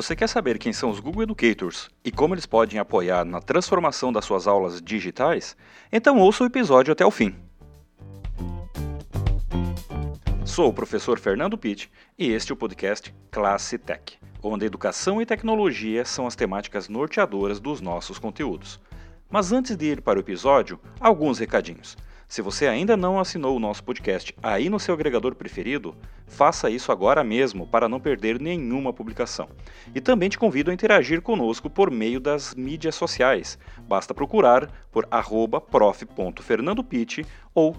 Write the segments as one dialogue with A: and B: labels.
A: Você quer saber quem são os Google Educators e como eles podem apoiar na transformação das suas aulas digitais? Então ouça o episódio até o fim. Sou o professor Fernando Pitt e este é o podcast Classe Tech, onde educação e tecnologia são as temáticas norteadoras dos nossos conteúdos. Mas antes de ir para o episódio, alguns recadinhos. Se você ainda não assinou o nosso podcast aí no seu agregador preferido, faça isso agora mesmo para não perder nenhuma publicação. E também te convido a interagir conosco por meio das mídias sociais. Basta procurar por prof.fernandopitt ou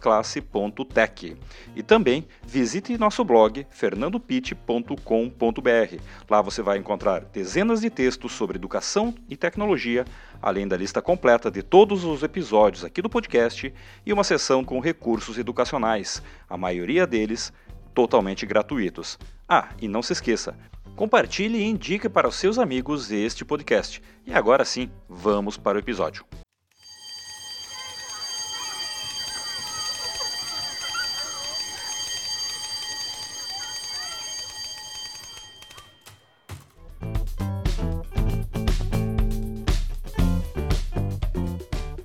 A: classe.tech. E também visite nosso blog fernandopitt.com.br. Lá você vai encontrar dezenas de textos sobre educação e tecnologia, além da lista completa de todos os episódios aqui do podcast e uma seção com recursos educacionais, a maioria deles totalmente gratuitos. Ah, e não se esqueça, compartilhe e indique para os seus amigos este podcast. E agora sim, vamos para o episódio.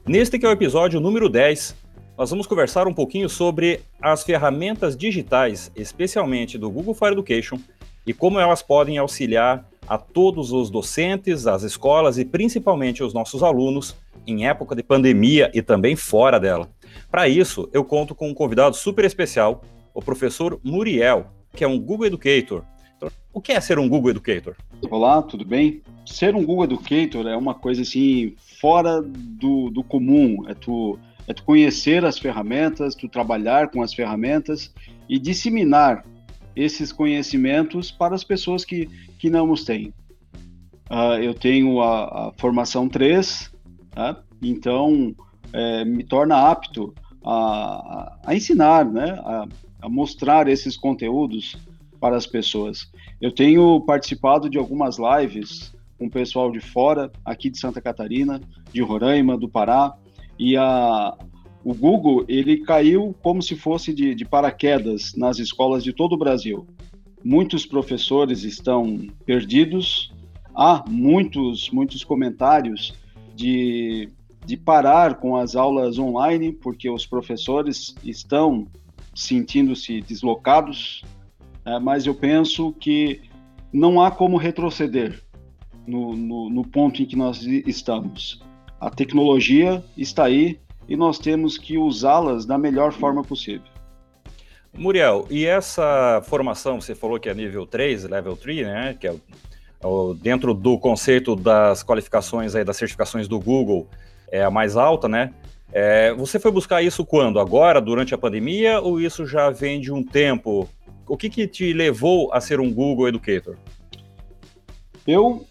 A: Neste que é o episódio número 10, nós vamos conversar um pouquinho sobre as ferramentas digitais, especialmente do Google Fire Education, e como elas podem auxiliar a todos os docentes, as escolas e principalmente os nossos alunos em época de pandemia e também fora dela. Para isso, eu conto com um convidado super especial, o professor Muriel, que é um Google Educator. Então, o que é ser um Google Educator?
B: Olá, tudo bem? Ser um Google Educator é uma coisa assim fora do, do comum. É tu, é tu conhecer as ferramentas, tu trabalhar com as ferramentas e disseminar esses conhecimentos para as pessoas que, que não os têm. Uh, eu tenho a, a formação 3, tá? então é, me torna apto a, a ensinar, né? a, a mostrar esses conteúdos para as pessoas. Eu tenho participado de algumas lives com o pessoal de fora, aqui de Santa Catarina, de Roraima, do Pará, e a, o Google ele caiu como se fosse de, de paraquedas nas escolas de todo o Brasil. Muitos professores estão perdidos, há muitos, muitos comentários de, de parar com as aulas online, porque os professores estão sentindo-se deslocados, é, mas eu penso que não há como retroceder no, no, no ponto em que nós estamos. A tecnologia está aí e nós temos que usá-las da melhor forma possível.
A: Muriel, e essa formação, você falou que é nível 3, level 3, né, que é o, dentro do conceito das qualificações aí, das certificações do Google, é a mais alta, né? É, você foi buscar isso quando? Agora, durante a pandemia, ou isso já vem de um tempo? O que, que te levou a ser um Google Educator?
B: Eu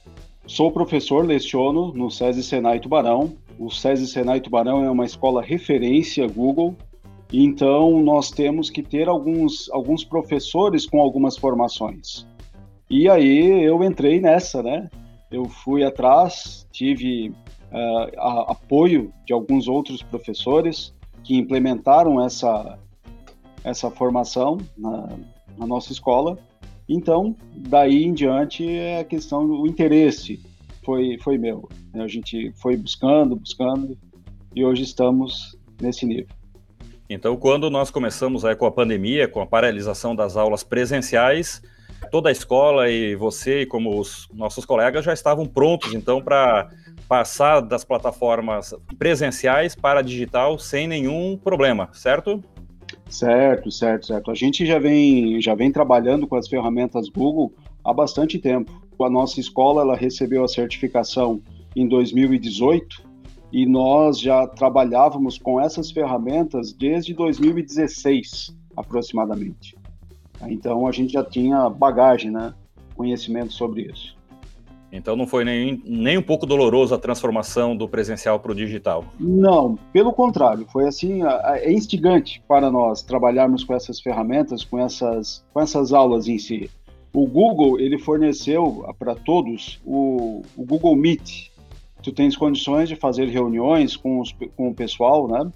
B: Sou professor, leciono no SESI Senai Tubarão. O SESI Senai Tubarão é uma escola referência Google, então nós temos que ter alguns, alguns professores com algumas formações. E aí eu entrei nessa, né? Eu fui atrás, tive uh, a, apoio de alguns outros professores que implementaram essa, essa formação na, na nossa escola então, daí em diante, é a questão do interesse foi, foi meu. Né? A gente foi buscando, buscando, e hoje estamos nesse nível.
A: Então, quando nós começamos aí com a pandemia, com a paralisação das aulas presenciais, toda a escola e você, como os nossos colegas, já estavam prontos, então, para passar das plataformas presenciais para digital sem nenhum problema, certo?
B: Certo, certo, certo. A gente já vem, já vem trabalhando com as ferramentas Google há bastante tempo. A nossa escola ela recebeu a certificação em 2018 e nós já trabalhávamos com essas ferramentas desde 2016, aproximadamente. Então a gente já tinha bagagem, né? Conhecimento sobre isso.
A: Então não foi nem, nem um pouco doloroso a transformação do presencial para o digital?
B: Não, pelo contrário, foi assim, é instigante para nós trabalharmos com essas ferramentas, com essas, com essas aulas em si. O Google, ele forneceu para todos o, o, Google Meet. Tu tens condições de fazer reuniões com, os, com o pessoal, né?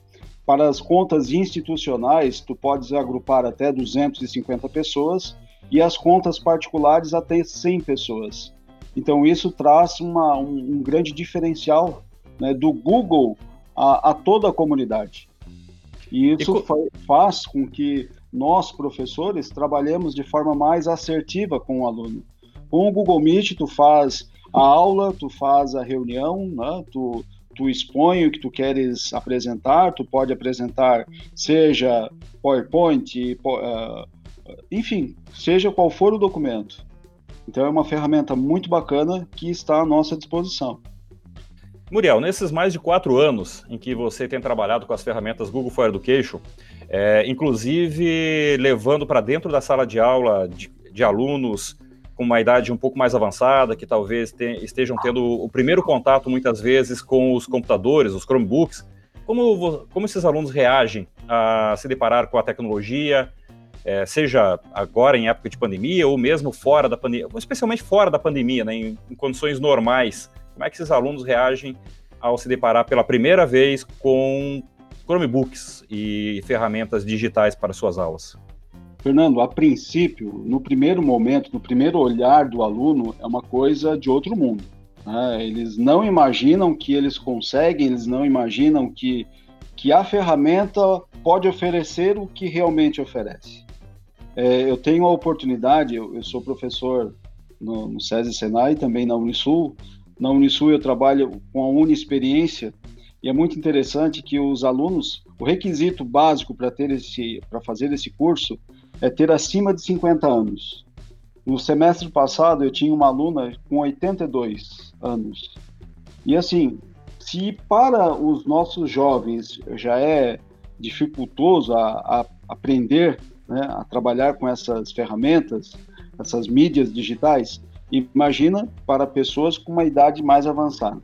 B: Para as contas institucionais, tu podes agrupar até 250 pessoas e as contas particulares até 100 pessoas. Então, isso traz uma, um, um, grande diferencial né, do Google a, a, toda a comunidade. E isso e fa faz com que nós, professores, trabalhemos de forma mais assertiva com o aluno. Com o Google Meet, tu faz a aula, tu faz a reunião, né, tu, tu expõe o que tu queres apresentar, tu pode apresentar, seja PowerPoint, uh, enfim, seja qual for o documento. Então é uma ferramenta muito bacana que está à nossa disposição.
A: Muriel, nesses mais de quatro anos em que você tem trabalhado com as ferramentas Google for Education, é, inclusive levando para dentro da sala de aula de, de, alunos com uma idade um pouco mais avançada, que talvez te, estejam tendo o primeiro contato muitas vezes com os computadores, os Chromebooks, como, como esses alunos reagem a se deparar com a tecnologia, é, seja agora em época de pandemia ou mesmo fora da pandemia, especialmente fora da pandemia, né, em, em condições normais, como é que esses alunos reagem ao se deparar pela primeira vez com Chromebooks e ferramentas digitais para suas aulas?
B: Fernando, a princípio, no primeiro momento, no primeiro olhar do aluno, é uma coisa de outro mundo. Né? Eles não imaginam que eles conseguem, eles não imaginam que, que a ferramenta pode oferecer o que realmente oferece. É, eu tenho a oportunidade, eu, eu sou professor no, no SESI Senai, também na Unisul. Na Unisul eu trabalho com a Uniexperiência e é muito interessante que os alunos, o requisito básico para ter esse, para fazer esse curso é ter acima de 50 anos. No semestre passado eu tinha uma aluna com 82 anos. E assim, se para os nossos jovens já é dificultoso a, a aprender né, a trabalhar com essas ferramentas, essas mídias digitais, imagina para pessoas com uma idade mais avançada.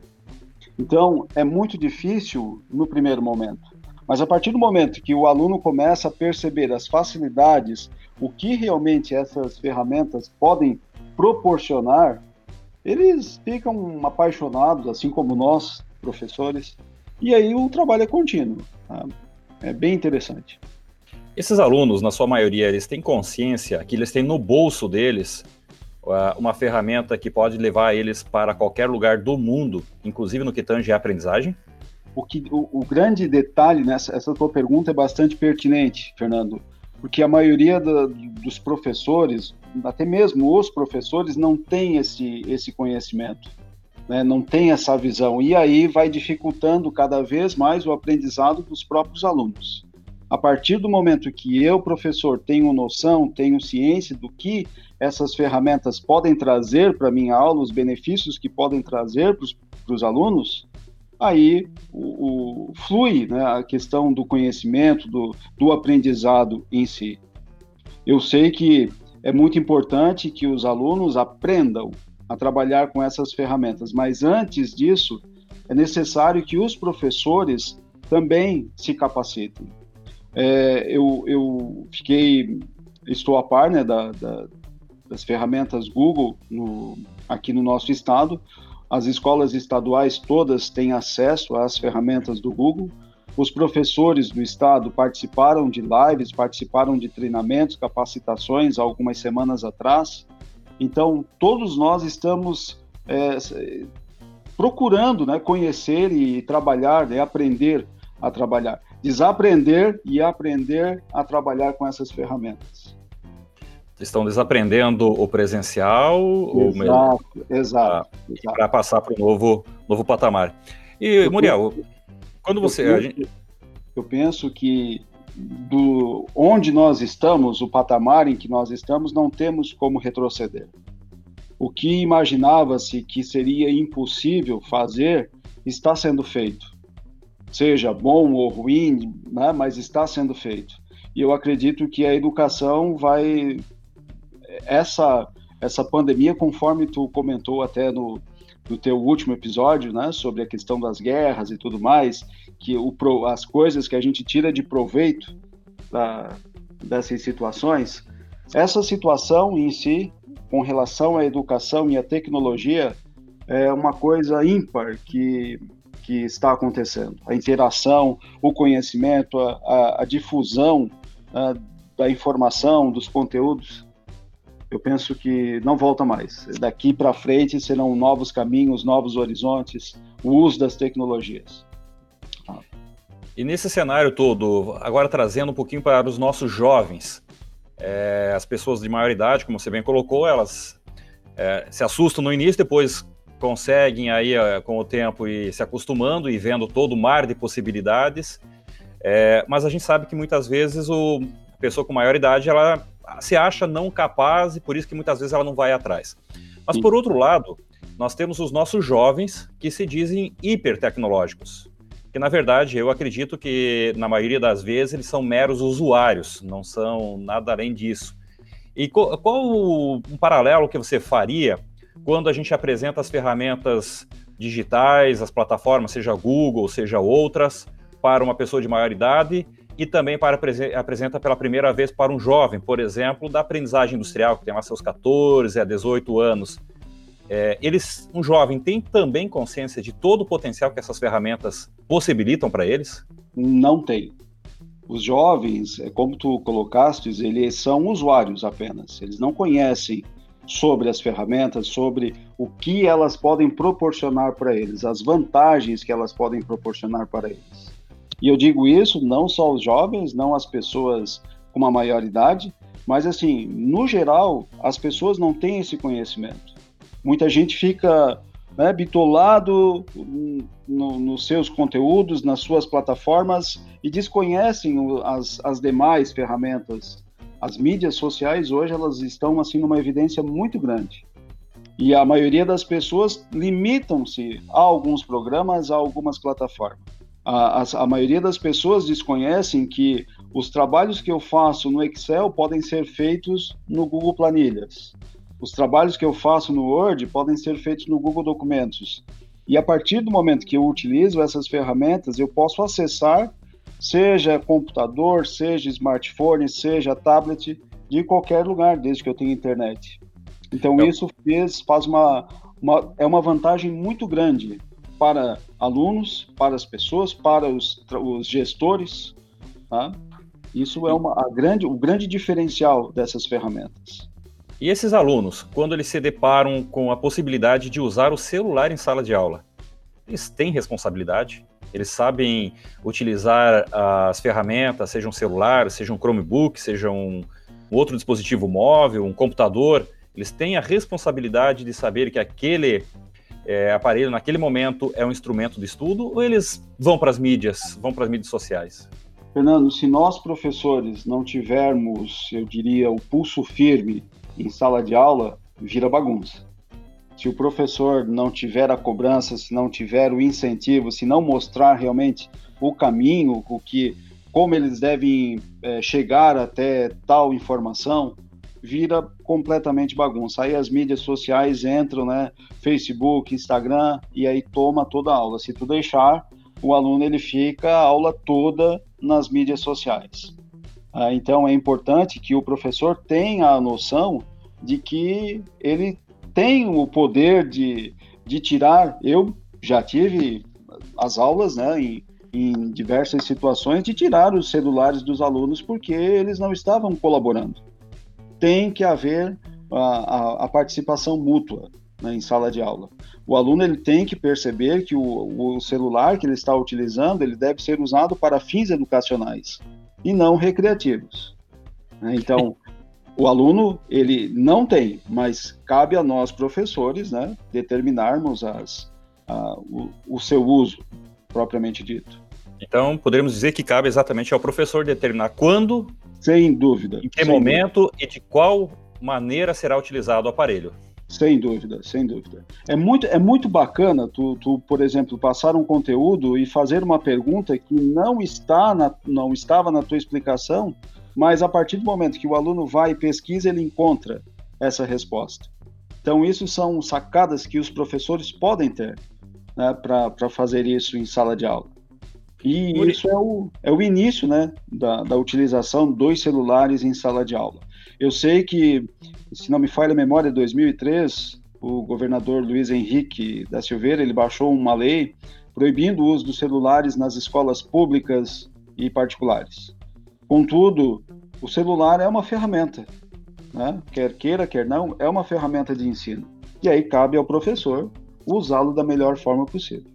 B: Então, é muito difícil no primeiro momento. Mas a partir do momento que o aluno começa a perceber as facilidades, o que realmente essas ferramentas podem proporcionar, eles ficam apaixonados, assim como nós, professores, e aí o trabalho é contínuo. Tá? É bem interessante.
A: Esses alunos, na sua maioria, eles têm consciência que eles têm no bolso deles uh, uma ferramenta que pode levar eles para qualquer lugar do mundo, inclusive no que tange a aprendizagem?
B: O, que, o, o grande detalhe nessa essa tua pergunta é bastante pertinente, Fernando, porque a maioria da, dos professores, até mesmo os professores, não tem esse, esse conhecimento, né? não tem essa visão, e aí vai dificultando cada vez mais o aprendizado dos próprios alunos. A partir do momento que eu, professor, tenho noção, tenho ciência do que essas ferramentas podem trazer para minha aula, os benefícios que podem trazer para os alunos, aí o, o, flui né, a questão do conhecimento, do, do aprendizado em si. Eu sei que é muito importante que os alunos aprendam a trabalhar com essas ferramentas, mas antes disso, é necessário que os professores também se capacitem é, eu, eu fiquei, estou a par né, da, da, das ferramentas Google no, aqui no nosso estado. As escolas estaduais todas têm acesso às ferramentas do Google. Os professores do estado participaram de lives, participaram de treinamentos, capacitações algumas semanas atrás. Então, todos nós estamos é, procurando né, conhecer e trabalhar, né, aprender a trabalhar desaprender e aprender a trabalhar com essas ferramentas.
A: Estão desaprendendo o presencial
B: exato, exato,
A: exato. para passar para o novo, novo patamar. E, eu Muriel, penso, quando você.
B: Eu gente... eu penso que do onde nós estamos, o patamar em que nós estamos, não temos como retroceder. O que imaginava-se que seria impossível fazer está sendo feito seja bom ou ruim, né, mas está sendo feito. E eu acredito que a educação vai essa essa pandemia, conforme tu comentou até no, no teu último episódio, né, sobre a questão das guerras e tudo mais, que o, as coisas que a gente tira de proveito da, dessas situações, essa situação em si, com relação à educação e à tecnologia, é uma coisa ímpar que que está acontecendo. A interação, o conhecimento, a, a, a difusão a, da informação, dos conteúdos. eu penso que não volta mais. Daqui para frente serão novos caminhos, novos horizontes, o uso das tecnologias.
A: E nesse cenário todo, agora trazendo um pouquinho para os nossos jovens, é, as pessoas de maior idade, como você bem colocou, elas é, se assustam no início, depois conseguem aí com o tempo e se acostumando e vendo todo o mar de possibilidades. É, mas a gente sabe que muitas vezes o, a pessoa com maior idade ela se acha não capaz e por isso que muitas vezes ela não vai atrás. Mas por outro lado, nós temos os nossos jovens que se dizem hipertecnológicos, que na verdade eu acredito que na maioria das vezes eles são meros usuários, não são nada além disso. E qual, qual um paralelo que você faria quando a gente apresenta as ferramentas digitais, as plataformas, seja Google, seja outras, para uma pessoa de maior idade e também para apresenta pela primeira vez para um jovem, por exemplo, da aprendizagem industrial, que tem lá seus 14 a 18 anos. É, eles, um jovem tem também consciência de todo o potencial que essas ferramentas possibilitam para eles?
B: Não tem. Os jovens, é como tu colocaste, eles são usuários apenas. Eles não conhecem sobre as ferramentas, sobre o que elas podem proporcionar para eles, as vantagens que elas podem proporcionar para eles. E eu digo isso não só aos jovens, não às pessoas com uma maior idade, mas assim, no geral, as pessoas não têm esse conhecimento. Muita gente fica né, bitolado no, nos seus conteúdos, nas suas plataformas e desconhecem as, as demais ferramentas. As mídias sociais hoje elas estão assim numa evidência muito grande. E a maioria das pessoas limitam-se a alguns programas, a algumas plataformas a, a, a maioria das pessoas desconhecem que os trabalhos que eu faço no Excel podem ser feitos no Google Planilhas. Os trabalhos que eu faço no Word podem ser feitos no Google Documentos. E a partir do momento que eu utilizo essas ferramentas, eu posso acessar, seja computador, seja smartphone, seja tablet, de qualquer lugar, desde que eu tenha internet. Então, isso fez, faz uma, uma, é uma vantagem muito grande para alunos, para as pessoas, para os, os gestores. Tá? Isso é uma, a grande, o grande diferencial dessas ferramentas.
A: E esses alunos, quando eles se deparam com a possibilidade de usar o celular em sala de aula, eles têm responsabilidade? Eles sabem utilizar as ferramentas, seja um celular, seja um Chromebook, seja um, outro dispositivo móvel, um computador. Eles têm a responsabilidade de saber que aquele é, aparelho naquele momento é um instrumento de estudo ou eles vão para as mídias, vão para as mídias sociais?
B: Fernando, se nós professores não tivermos, eu diria, o pulso firme em sala de aula, vira bagunça. Se o professor não tiver a cobrança, se não tiver o incentivo, se não mostrar realmente o caminho, o que, como eles devem é, chegar até tal informação, vira completamente bagunça. Aí as mídias sociais entram, né? Facebook, Instagram, e aí toma toda a aula. Se tu deixar, o aluno ele fica a aula toda nas mídias sociais. Ah, então é importante que o professor tenha a noção de que ele tem o poder de, de tirar. Eu já tive as aulas, né? Em, em diversas situações de tirar os celulares dos alunos porque eles não estavam colaborando tem que haver a, a, a participação mútua né, em sala de aula. O aluno ele tem que perceber que o, o celular que ele está utilizando ele deve ser usado para fins educacionais e não recreativos. Né? Então, o aluno ele não tem, mas cabe a nós professores, né, determinarmos as, a, o, o seu uso propriamente dito.
A: Então, poderíamos dizer que cabe exatamente ao professor determinar quando
B: sem dúvida.
A: Em que momento dúvida. e de qual maneira será utilizado o aparelho?
B: Sem dúvida, sem dúvida. É muito, é muito bacana tu, tu, por exemplo, passar um conteúdo e fazer uma pergunta que não está na, não estava na tua explicação, mas a partir do momento que o aluno vai e pesquisa, ele encontra essa resposta. Então, isso são sacadas que os professores podem ter né, para fazer isso em sala de aula. E isso é o, é o início né, da, da utilização dos celulares em sala de aula. Eu sei que, se não me falha a memória, em 2003, o governador Luiz Henrique da Silveira ele baixou uma lei proibindo o uso dos celulares nas escolas públicas e particulares. Contudo, o celular é uma ferramenta. né? quer queira, quer não, é uma ferramenta de ensino. E aí cabe ao professor usá-lo da melhor forma possível.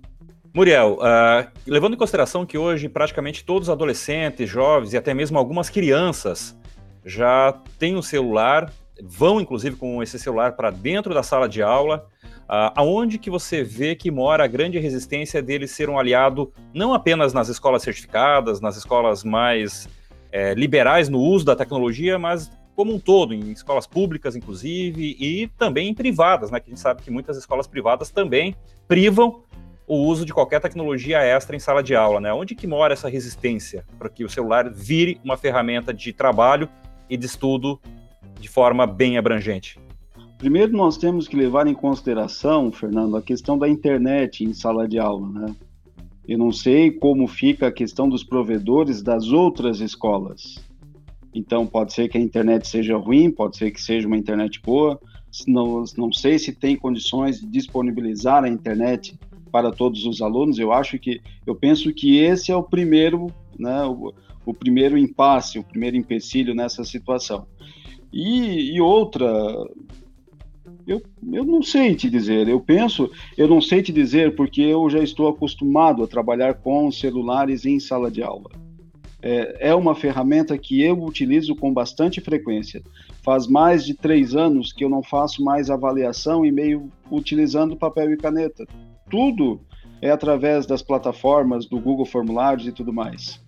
A: Muriel, uh, levando em consideração que hoje praticamente todos os adolescentes, jovens e até mesmo algumas crianças já têm um celular, vão inclusive com esse celular para dentro da sala de aula, uh, aonde que você vê que mora a grande resistência dele ser um aliado não apenas nas escolas certificadas, nas escolas mais é, liberais no uso da tecnologia, mas como um todo, em escolas públicas, inclusive, e também em privadas, né? Que a gente sabe que muitas escolas privadas também privam o uso de qualquer tecnologia extra em sala de aula, né? Onde que mora essa resistência para que o celular vire uma ferramenta de trabalho e de estudo de forma bem abrangente?
B: Primeiro, nós temos que levar em consideração, Fernando, a questão da internet em sala de aula, né? Eu não sei como fica a questão dos provedores das outras escolas. Então, pode ser que a internet seja ruim, pode ser que seja uma internet boa. Não, não sei se tem condições de disponibilizar a internet para todos os alunos. Eu acho que, eu penso que esse é o primeiro, né, o, o primeiro impasse, o primeiro empecilho nessa situação. E, e outra, eu, eu não sei te dizer. Eu penso, eu não sei te dizer porque eu já estou acostumado a trabalhar com celulares em sala de aula. É, é uma ferramenta que eu utilizo com bastante frequência. Faz mais de três anos que eu não faço mais avaliação e meio utilizando papel e caneta tudo é através das plataformas do Google Formulários e tudo mais.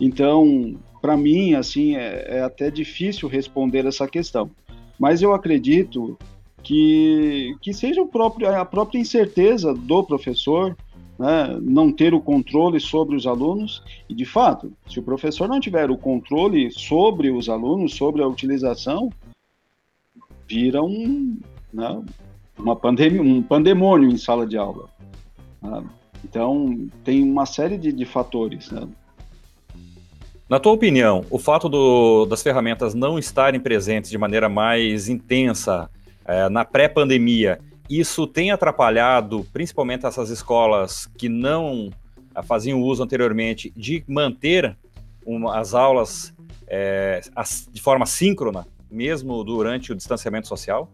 B: Então, para mim, assim, é, é, até difícil responder essa questão. Mas eu acredito que, que seja o próprio, a própria incerteza do professor, né, não ter o controle sobre os alunos. E, de fato, se o professor não tiver o controle sobre os alunos, sobre a utilização, vira um, né, uma pandemia, um pandemônio em sala de aula. Né? Então, tem uma série de, de fatores. Né?
A: Na tua opinião, o fato do, das ferramentas não estarem presentes de maneira mais intensa é, na pré-pandemia, isso tem atrapalhado principalmente essas escolas que não é, faziam uso anteriormente de manter uma, as aulas é, as, de forma síncrona, mesmo durante o distanciamento social?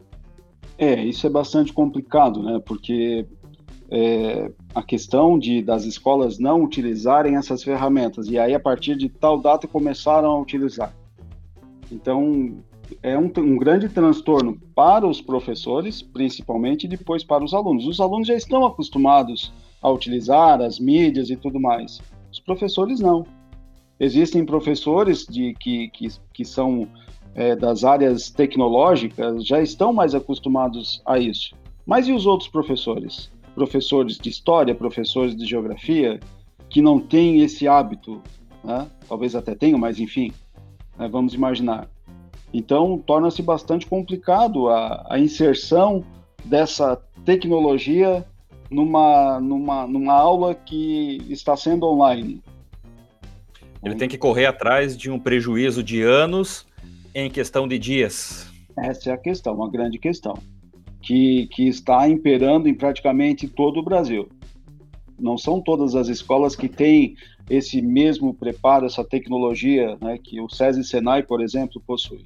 B: É, isso é bastante complicado, né? Porque é, a questão de das escolas não utilizarem essas ferramentas e aí a partir de tal data começaram a utilizar. Então é um, um grande transtorno para os professores, principalmente, e depois para os alunos. Os alunos já estão acostumados a utilizar as mídias e tudo mais. Os professores não. Existem professores de, que, que, que são é, das áreas tecnológicas já estão mais acostumados a isso. Mas e os outros professores? Professores de história, professores de geografia, que não têm esse hábito, né? talvez até tenham, mas enfim, né? vamos imaginar. Então, torna-se bastante complicado a, a, inserção dessa tecnologia numa, numa, numa aula que está sendo online.
A: Ele tem que correr atrás de um prejuízo de anos em questão de dias?
B: Essa é a questão, uma grande questão, que, que está imperando em praticamente todo o Brasil. Não são todas as escolas que têm esse mesmo preparo, essa tecnologia né, que o SESI Senai, por exemplo, possui.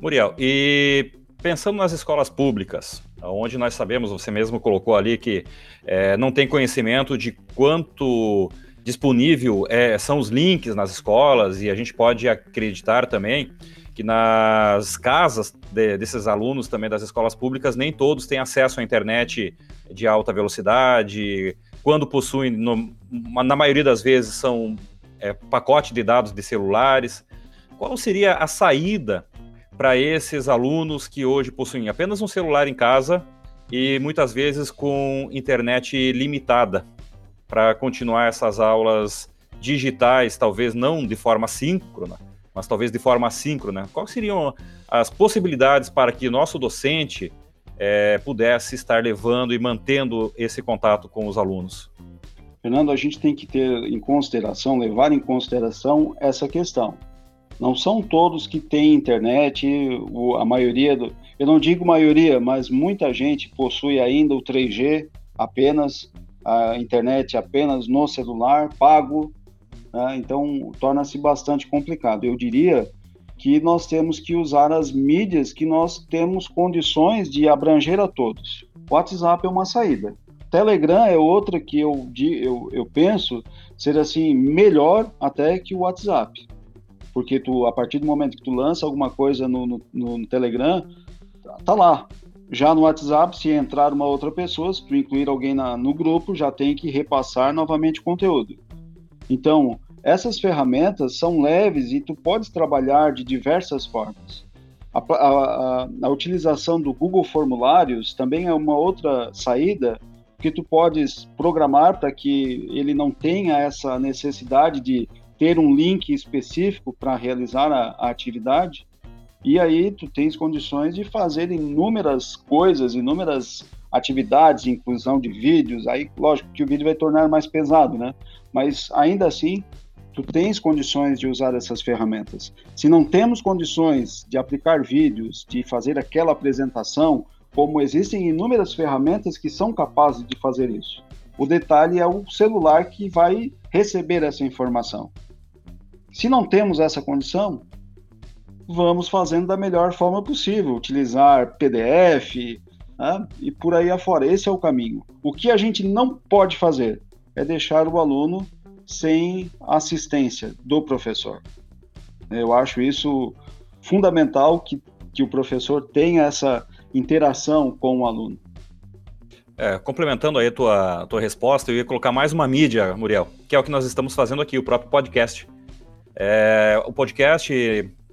A: Muriel, e pensando nas escolas públicas, onde nós sabemos, você mesmo colocou ali que é, não tem conhecimento de quanto disponível é, são os links nas escolas e a gente pode acreditar também que nas casas de, desses alunos também das escolas públicas, nem todos têm acesso à internet de alta velocidade. Quando possuem, no, na maioria das vezes, são é, pacote de dados de celulares. Qual seria a saída para esses alunos que hoje possuem apenas um celular em casa e muitas vezes com internet limitada para continuar essas aulas digitais, talvez não de forma síncrona, mas talvez de forma assíncrona, quais seriam as possibilidades para que nosso docente é, pudesse estar levando e mantendo esse contato com os alunos?
B: Fernando, a gente tem que ter em consideração, levar em consideração essa questão. Não são todos que têm internet, a maioria, do, eu não digo maioria, mas muita gente possui ainda o 3G apenas, a internet apenas no celular, pago, né? então torna-se bastante complicado. Eu diria que nós temos que usar as mídias que nós temos condições de abranger a todos. WhatsApp é uma saída. Telegram é outra que eu, eu, eu penso ser assim melhor até que o WhatsApp. Porque tu, a partir do momento que tu lança alguma coisa no, no, no Telegram, tá lá. Já no WhatsApp, se entrar uma outra pessoa, se tu incluir alguém na, no grupo, já tem que repassar novamente o conteúdo. Então, essas ferramentas são leves e tu podes trabalhar de diversas formas. A, a, a, utilização do Google Formulários também é uma outra saída que tu podes programar para que ele não tenha essa necessidade de ter um link específico para realizar a, a, atividade. E aí tu tens condições de fazer inúmeras coisas, inúmeras atividades, inclusão de vídeos. Aí, lógico que o vídeo vai tornar mais pesado, né? Mas ainda assim, tu tens condições de usar essas ferramentas. Se não temos condições de aplicar vídeos, de fazer aquela apresentação, como existem inúmeras ferramentas que são capazes de fazer isso. O detalhe é o celular que vai receber essa informação. Se não temos essa condição, vamos fazendo da melhor forma possível, utilizar PDF né, e por aí afora. Esse é o caminho. O que a gente não pode fazer é deixar o aluno sem assistência do professor. Eu acho isso fundamental que, que o professor tenha essa interação com o aluno.
A: É, complementando aí a tua, tua resposta, eu ia colocar mais uma mídia, Muriel, que é o que nós estamos fazendo aqui, o próprio podcast. É, o podcast,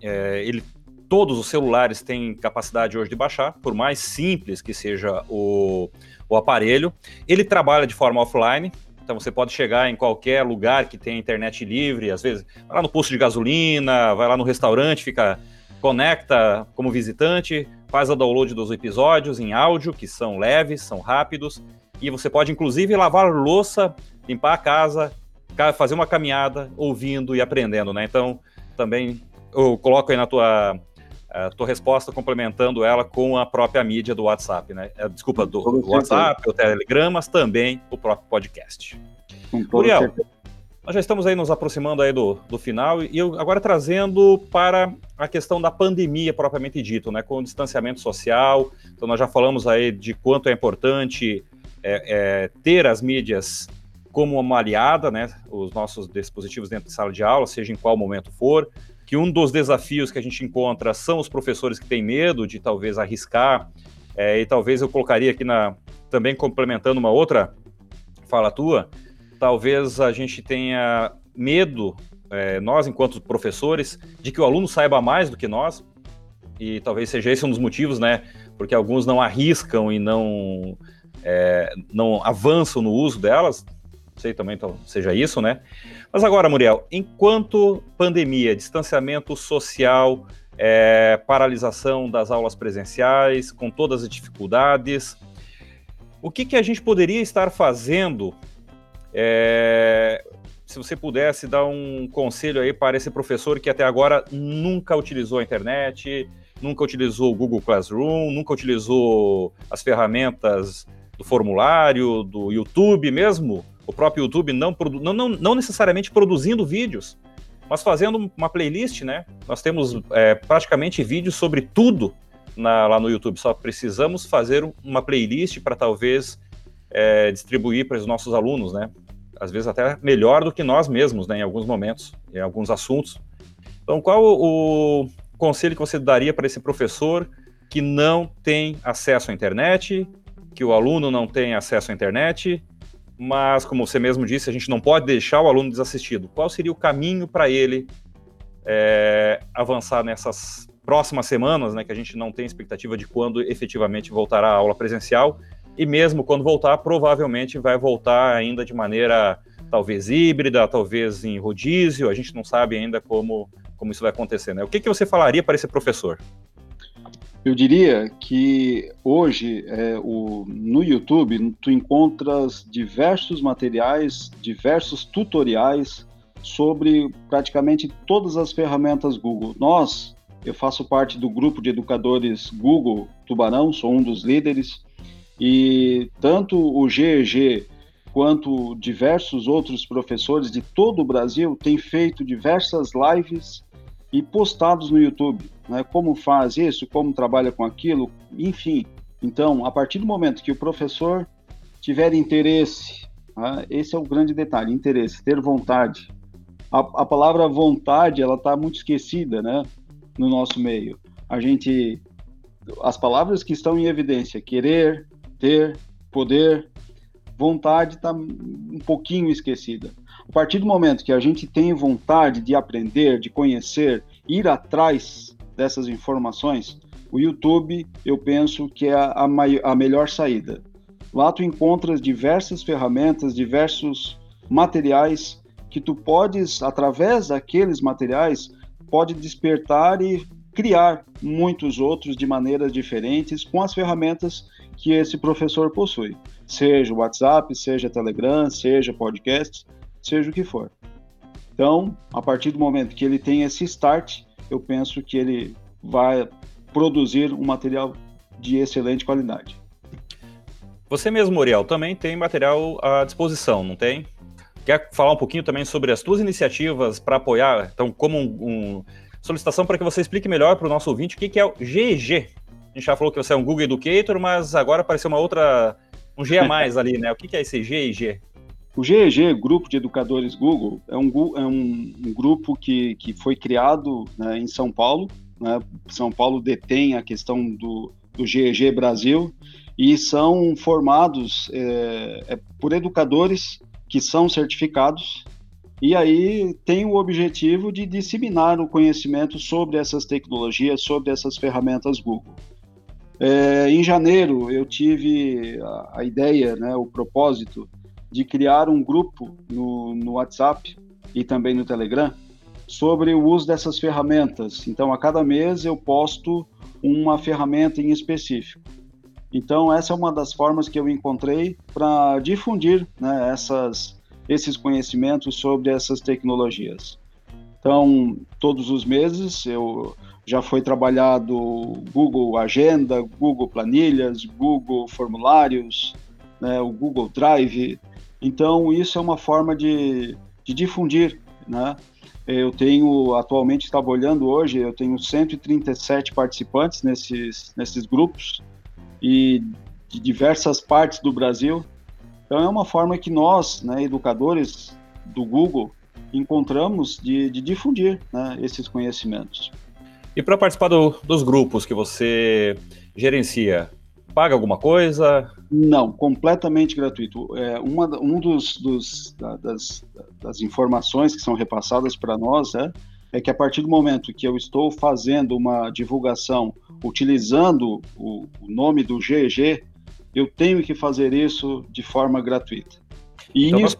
A: é, ele, todos os celulares têm capacidade hoje de baixar, por mais simples que seja o, o aparelho. Ele trabalha de forma offline, então você pode chegar em qualquer lugar que tenha internet livre, às vezes vai lá no posto de gasolina, vai lá no restaurante, fica conecta como visitante, faz o download dos episódios em áudio, que são leves, são rápidos, e você pode inclusive lavar louça, limpar a casa, fazer uma caminhada, ouvindo e aprendendo, né? Então, também eu coloco aí na tua a tua resposta complementando ela com a própria mídia do WhatsApp, né? É, desculpa, do, do WhatsApp, o Telegram, mas também o próprio podcast. Muriel, nós já estamos aí nos aproximando aí do, do final e eu agora trazendo para a questão da pandemia propriamente dito, né? Com o distanciamento social. Então nós já falamos aí de quanto é importante é, é, ter as mídias como uma aliada, né? Os nossos dispositivos dentro de sala de aula, seja em qual momento for que um dos desafios que a gente encontra são os professores que têm medo de talvez arriscar, é, e talvez eu colocaria aqui na também complementando uma outra fala tua, talvez a gente tenha medo, é, nós enquanto professores, de que o aluno saiba mais do que nós, e talvez seja esse um dos motivos, né? Porque alguns não arriscam e não, é, não avançam no uso delas, sei também então, seja isso, né? Mas agora, Muriel, enquanto pandemia, distanciamento social, é, paralisação das aulas presenciais, com todas as dificuldades, o que, que a gente poderia estar fazendo? É, se você pudesse dar um conselho aí para esse professor que até agora nunca utilizou a internet, nunca utilizou o Google Classroom, nunca utilizou as ferramentas do formulário, do YouTube mesmo, o próprio YouTube não, não, não, não necessariamente produzindo vídeos, mas fazendo uma playlist, né? Nós temos é, praticamente vídeos sobre tudo na, lá no YouTube, só precisamos fazer uma playlist para talvez é, distribuir para os nossos alunos, né? Às vezes até melhor do que nós mesmos, né? Em alguns momentos, em alguns assuntos. Então, qual o conselho que você daria para esse professor que não tem acesso à internet, que o aluno não tem acesso à internet mas como você mesmo disse, a gente não pode deixar o aluno desassistido. Qual seria o caminho para ele é, avançar nessas próximas semanas, né, que a gente não tem expectativa de quando efetivamente voltará a aula presencial, e mesmo quando voltar, provavelmente vai voltar ainda de maneira talvez híbrida, talvez em rodízio, a gente não sabe ainda como, como isso vai acontecer. Né? O que, que você falaria para esse professor?
B: Eu diria que hoje é, o, no YouTube tu encontras diversos materiais, diversos tutoriais sobre praticamente todas as ferramentas Google. Nós, eu faço parte do grupo de educadores Google Tubarão, sou um dos líderes, e tanto o GEG quanto diversos outros professores de todo o Brasil têm feito diversas lives e postados no YouTube, né? Como faz isso, como trabalha com aquilo, enfim. Então, a partir do momento que o professor tiver interesse, né? esse é o grande detalhe, interesse, ter vontade. A, a palavra vontade, ela está muito esquecida, né? No nosso meio. A gente, as palavras que estão em evidência, querer, ter, poder, vontade está um pouquinho esquecida. A partir do momento que a gente tem vontade de aprender, de conhecer, ir atrás dessas informações, o YouTube, eu penso que é a, a melhor saída. Lá tu encontras diversas ferramentas, diversos materiais que tu podes, através daqueles materiais, pode despertar e criar muitos outros de maneiras diferentes com as ferramentas que esse professor possui, seja WhatsApp, seja Telegram, seja podcast, seja o que for. Então, a partir do momento que ele tem esse start, eu penso que ele vai produzir um material de excelente qualidade.
A: Você mesmo, Muriel, também tem material à disposição, não tem? Quer falar um pouquinho também sobre as suas iniciativas para apoiar? Então, como um, um, solicitação para que você explique melhor para o nosso ouvinte o que, que é o GEG. A gente já falou que você é um Google Educator, mas agora apareceu uma outra, um G a mais ali, né? O que, que é esse GEG?
B: O GEG, Grupo de Educadores Google, é um, é um, um grupo que, que foi criado né, em São Paulo. Né? São Paulo detém a questão do, do GEG Brasil e são formados é, é, por educadores que são certificados e aí tem o objetivo de disseminar o conhecimento sobre essas tecnologias, sobre essas ferramentas Google. É, em janeiro eu tive a, a ideia, né, o propósito de criar um grupo no, no WhatsApp e também no Telegram sobre o uso dessas ferramentas. Então, a cada mês eu posto uma ferramenta em específico. Então, essa é uma das formas que eu encontrei para difundir né, essas, esses conhecimentos sobre essas tecnologias. Então, todos os meses eu já foi trabalhado Google Agenda, Google Planilhas, Google Formulários, né, o Google Drive, então, isso é uma forma de, de difundir, né? Eu tenho, atualmente, estava olhando hoje, eu tenho 137 participantes nesses, nesses grupos e de diversas partes do Brasil. Então, é uma forma que nós, né, educadores do Google, encontramos de, de difundir né, esses conhecimentos.
A: E para participar do, dos grupos que você gerencia, paga alguma coisa?
B: Não, completamente gratuito. É, uma, um dos, dos das, das, informações que são repassadas para nós é, é que a partir do momento que eu estou fazendo uma divulgação utilizando o, o nome do GG, eu tenho que fazer isso de forma gratuita. E então, isso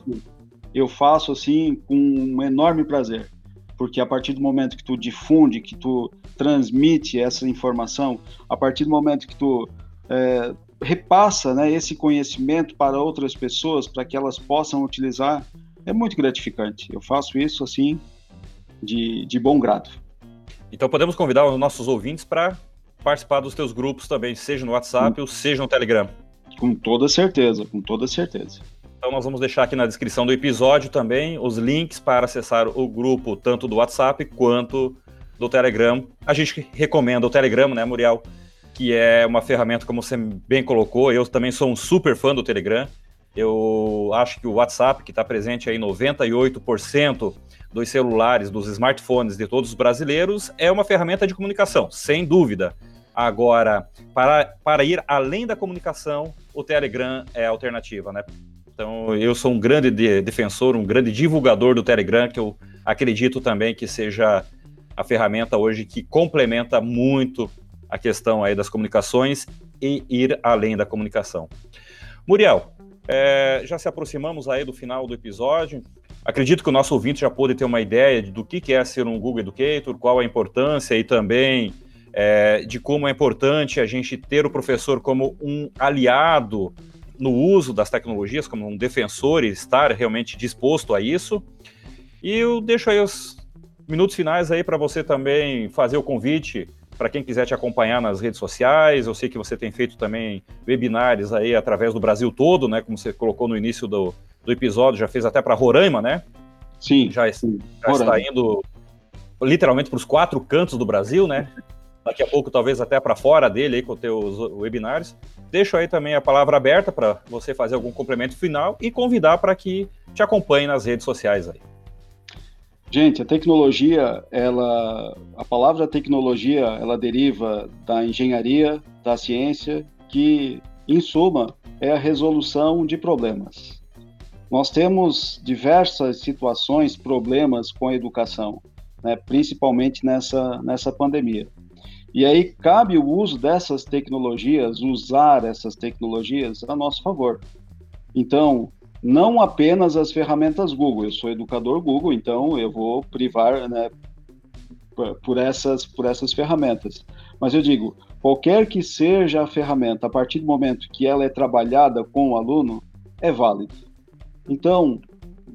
B: eu faço assim com um enorme prazer, porque a partir do momento que tu difunde, que tu transmite essa informação, a partir do momento que tu é, repassa né, esse conhecimento para outras pessoas, para que elas possam utilizar, é muito gratificante. Eu faço isso assim de, de bom grado.
A: Então podemos convidar os nossos ouvintes para participar dos teus grupos também, seja no WhatsApp com, ou seja no Telegram.
B: Com toda certeza, com toda certeza.
A: Então nós vamos deixar aqui na descrição do episódio também os links para acessar o grupo tanto do WhatsApp quanto do Telegram. A gente recomenda o Telegram, né, Muriel? Que é uma ferramenta, como você bem colocou, eu também sou um super fã do Telegram. Eu acho que o WhatsApp, que está presente aí em 98% dos celulares, dos smartphones de todos os brasileiros, é uma ferramenta de comunicação, sem dúvida. Agora, para, para ir além da comunicação, o Telegram é a alternativa, né? Então, eu sou um grande de, defensor, um grande divulgador do Telegram, que eu acredito também que seja a ferramenta hoje que complementa muito a questão aí das comunicações e ir além da comunicação. Muriel, é, já se aproximamos aí do final do episódio. Acredito que o nosso ouvinte já pôde ter uma ideia do que é ser um Google Educator, qual a importância e também é, de como é importante a gente ter o professor como um aliado no uso das tecnologias, como um defensor e estar realmente disposto a isso. E eu deixo aí os minutos finais aí para você também fazer o convite para quem quiser te acompanhar nas redes sociais, eu sei que você tem feito também webinários aí através do Brasil todo, né? Como você colocou no início do, do episódio, já fez até para Roraima, né?
B: Sim.
A: Já,
B: sim.
A: já está indo literalmente para os quatro cantos do Brasil, né? Daqui a pouco, talvez até para fora dele, aí, com os teus webinários. Deixo aí também a palavra aberta para você fazer algum complemento final e convidar para que te acompanhe nas redes sociais aí.
B: Gente, a tecnologia, ela, a palavra tecnologia, ela deriva da engenharia, da ciência, que, em suma, é a resolução de problemas. Nós temos diversas situações, problemas com a educação, né, principalmente nessa, nessa pandemia. E aí cabe o uso dessas tecnologias, usar essas tecnologias a nosso favor. Então, não apenas as ferramentas Google. Eu sou educador Google, então eu vou privar né, por, essas, por essas ferramentas. Mas eu digo, qualquer que seja a ferramenta, a partir do momento que ela é trabalhada com o aluno, é válido. Então,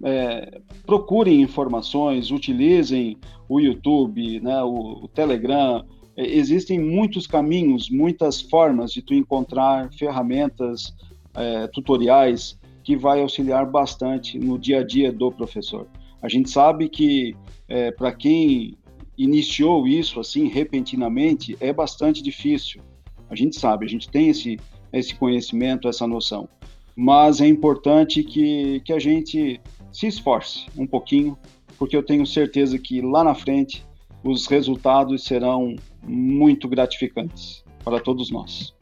B: é, procurem informações, utilizem o YouTube, né, o, o Telegram. É, existem muitos caminhos, muitas formas de tu encontrar ferramentas, é, tutoriais que vai auxiliar bastante no dia a dia do professor. A gente sabe que é, para quem iniciou isso assim repentinamente é bastante difícil. A gente sabe, a gente tem esse esse conhecimento, essa noção. Mas é importante que, que a gente se esforce um pouquinho, porque eu tenho certeza que lá na frente os resultados serão muito gratificantes para todos nós.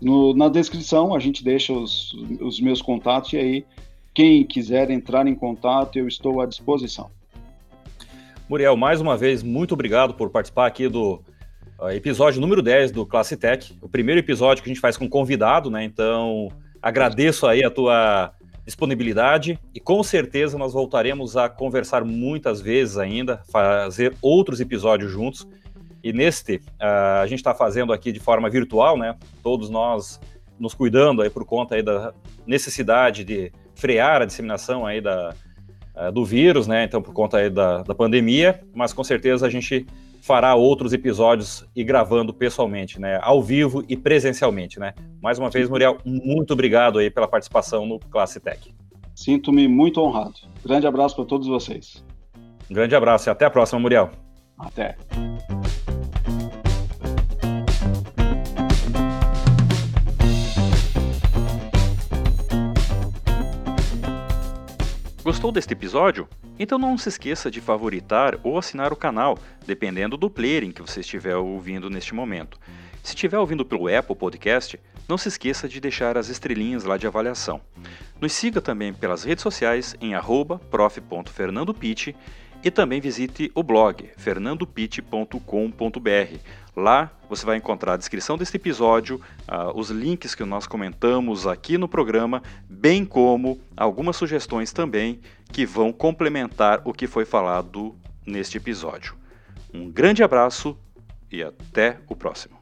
B: No, na descrição a gente deixa os, os meus contatos e aí quem quiser entrar em contato eu estou à disposição.
A: Muriel, mais uma vez, muito obrigado por participar aqui do uh, episódio número 10 do Classe Tech, o primeiro episódio que a gente faz com convidado, né? Então, agradeço aí a tua disponibilidade e com certeza nós voltaremos a conversar muitas vezes ainda, fazer outros episódios juntos. E neste, uh, a gente está fazendo aqui de forma virtual, né? Todos nós nos cuidando aí por conta aí da necessidade de frear a disseminação aí da, uh, do vírus, né? Então, por conta aí da, da pandemia, mas com certeza a gente fará outros episódios e gravando pessoalmente, né? Ao vivo e presencialmente, né? Mais uma vez, Muriel, muito obrigado aí pela participação no Classe Tech.
B: Sinto-me muito honrado. Grande abraço para todos vocês.
A: Um grande abraço e até a próxima, Muriel.
B: Até.
A: Gostou deste episódio? Então não se esqueça de favoritar ou assinar o canal, dependendo do player em que você estiver ouvindo neste momento. Se estiver ouvindo pelo Apple Podcast, não se esqueça de deixar as estrelinhas lá de avaliação. Nos siga também pelas redes sociais em prof.fernandopit e também visite o blog fernandopit.com.br. Lá você vai encontrar a descrição deste episódio, uh, os links que nós comentamos aqui no programa, bem como algumas sugestões também que vão complementar o que foi falado neste episódio. Um grande abraço e até o próximo.